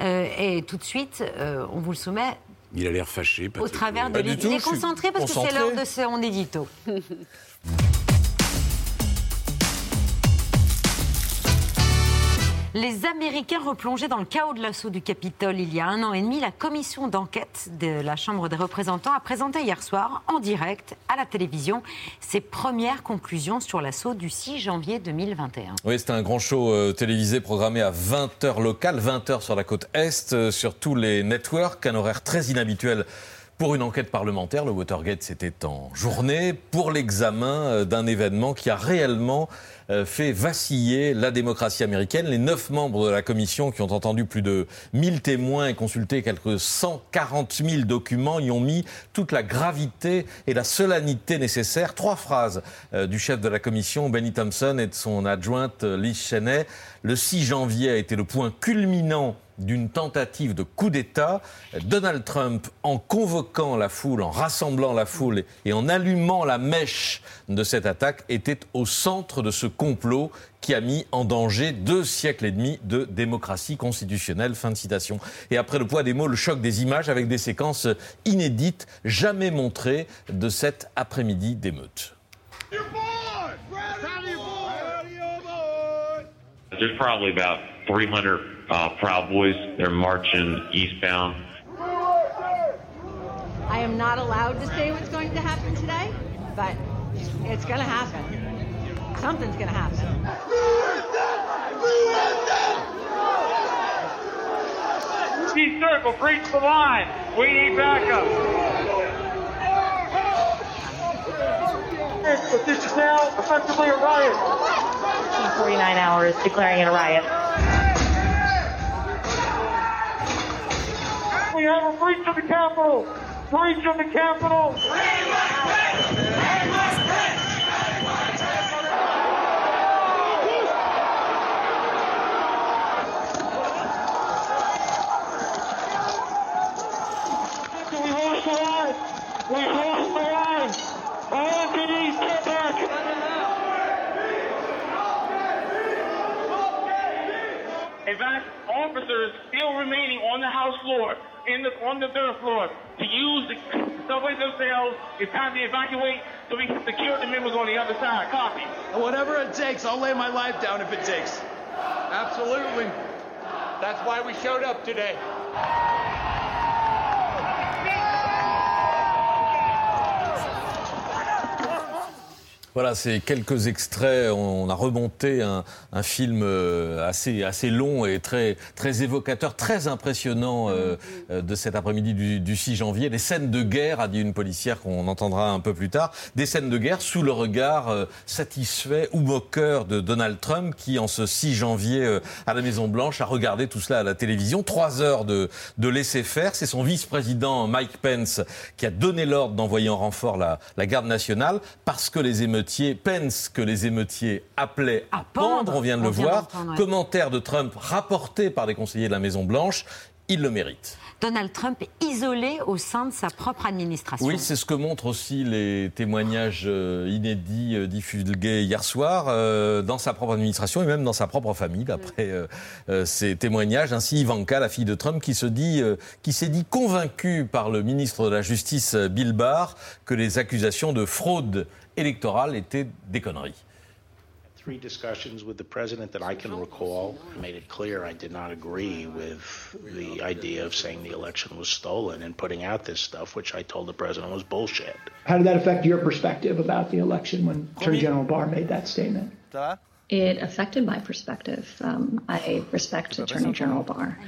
Euh, et tout de suite, euh, on vous le soumet Il a l'air fâché. au travers de l'édito. Il est concentré parce que c'est concentré. l'heure de son édito. Les Américains replongés dans le chaos de l'assaut du Capitole il y a un an et demi, la commission d'enquête de la Chambre des représentants a présenté hier soir, en direct, à la télévision, ses premières conclusions sur l'assaut du 6 janvier 2021. Oui, c'était un grand show euh, télévisé programmé à 20h local, 20h sur la côte Est, euh, sur tous les networks, un horaire très inhabituel pour une enquête parlementaire. Le Watergate, c'était en journée, pour l'examen euh, d'un événement qui a réellement euh, fait vaciller la démocratie américaine. Les neuf membres de la commission qui ont entendu plus de 1000 témoins et consulté quelques 140 000 documents y ont mis toute la gravité et la solennité nécessaires. Trois phrases euh, du chef de la commission, Benny Thompson, et de son adjointe Liz Cheney. Le 6 janvier a été le point culminant d'une tentative de coup d'État. Donald Trump, en convoquant la foule, en rassemblant la foule et en allumant la mèche de cette attaque, était au centre de ce complot qui a mis en danger deux siècles et demi de démocratie constitutionnelle. Fin de citation. Et après le poids des mots, le choc des images avec des séquences inédites, jamais montrées de cet après-midi d'émeute. There's probably about 300 uh, Proud Boys. They're marching eastbound. I am not allowed to say what's going to happen today, but it's going to happen. Something's going to happen. East circle, breach the line. We need backup. This is now effectively a riot. 49 hours declaring it a riot. Have a breach of the Capitol. Breach of the Capitol. We the line. We the line. All back. Officers still remaining on the House floor, in the on the third floor, to use the subway themselves. It's time to evacuate so we can secure the members on the other side. Copy. Whatever it takes, I'll lay my life down if it takes. Absolutely. That's why we showed up today. Voilà, c'est quelques extraits. On a remonté un, un film euh, assez, assez long et très, très évocateur, très impressionnant euh, euh, de cet après-midi du, du 6 janvier. Des scènes de guerre, a dit une policière qu'on entendra un peu plus tard. Des scènes de guerre sous le regard euh, satisfait ou moqueur de Donald Trump qui, en ce 6 janvier euh, à la Maison-Blanche, a regardé tout cela à la télévision. Trois heures de, de laisser-faire. C'est son vice-président Mike Pence qui a donné l'ordre d'envoyer en renfort la, la garde nationale parce que les émeutiers, Pence que les émeutiers appelaient à, pendre. pendre, on vient de On le vient voir. ouais. Commentaire de Trump rapporté par des conseillers de la Maison-Blanche. Il le mérite. Donald Trump est isolé au sein de sa propre administration. Oui, c'est ce que montrent aussi les témoignages euh, inédits euh, divulgués hier soir euh, dans sa propre administration et même dans sa propre famille, d'après euh, euh, ces témoignages. Ainsi, Ivanka, la fille de Trump, qui se dit, qui s'est dit convaincue par le ministre de la Justice Bill Barr que les accusations de fraude électorale étaient des conneries. Three discussions with the president that I can recall made it clear I did not agree with the idea of saying the election was stolen and putting out this stuff, which I told the president was bullshit. How did that affect your perspective about the election when Attorney General Barr made that statement? It affected my perspective. Um, I respect Attorney General Barr.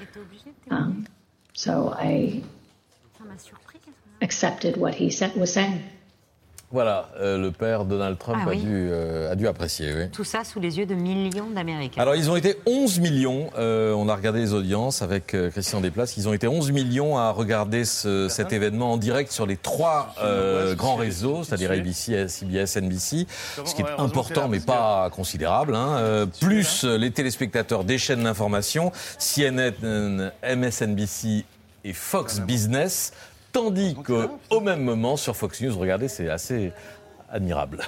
Um, so I Ça m'a surpris. accepted what he said, was saying. Voilà, euh, le père Donald Trump Ah a, oui. dû, euh, a dû apprécier. Oui. Tout ça sous les yeux de millions d'Américains. Alors, ils ont été 11 millions. euh, on a regardé les audiences avec euh, Christian Desplaces. Ils ont été 11 millions à regarder ce- cet événement en direct sur les trois euh, grands réseaux, c'est-à-dire ABC, CBS, NBC. Ce qui est important, mais pas considérable. hein. Euh, plus les téléspectateurs des chaînes d'information, CNN, MSNBC et Fox Business. Tandis qu'au même moment, sur Fox News, regardez, c'est assez admirable.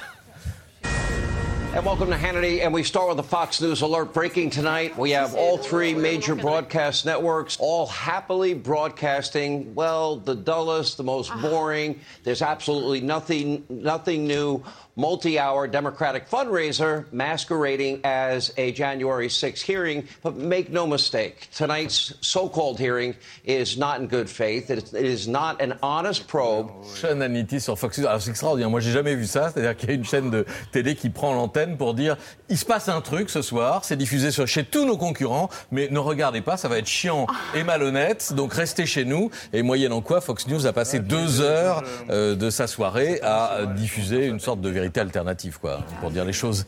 And welcome to Hannity. And we start with the Fox News alert breaking tonight. We have all three major broadcast networks all happily broadcasting, well, the dullest, the most boring. There's absolutely nothing, nothing new. Multi hour Democratic fundraiser masquerading as a January 6th hearing. But make no mistake, tonight's so called hearing is not in good faith. It it is not an honest probe. Chaîne Hannity sur Fox News. Alors c'est extraordinaire. Moi, j'ai jamais vu ça. C'est-à-dire qu'il y a une chaîne de télé qui prend l'antenne pour dire il se passe un truc ce soir. C'est diffusé sur, chez tous nos concurrents, mais ne regardez pas, ça va être chiant et malhonnête. Donc restez chez nous. Et moyennant quoi, Fox News a passé deux heures euh, de sa soirée à euh, diffuser une sorte de vérité alternative, quoi, pour dire les choses.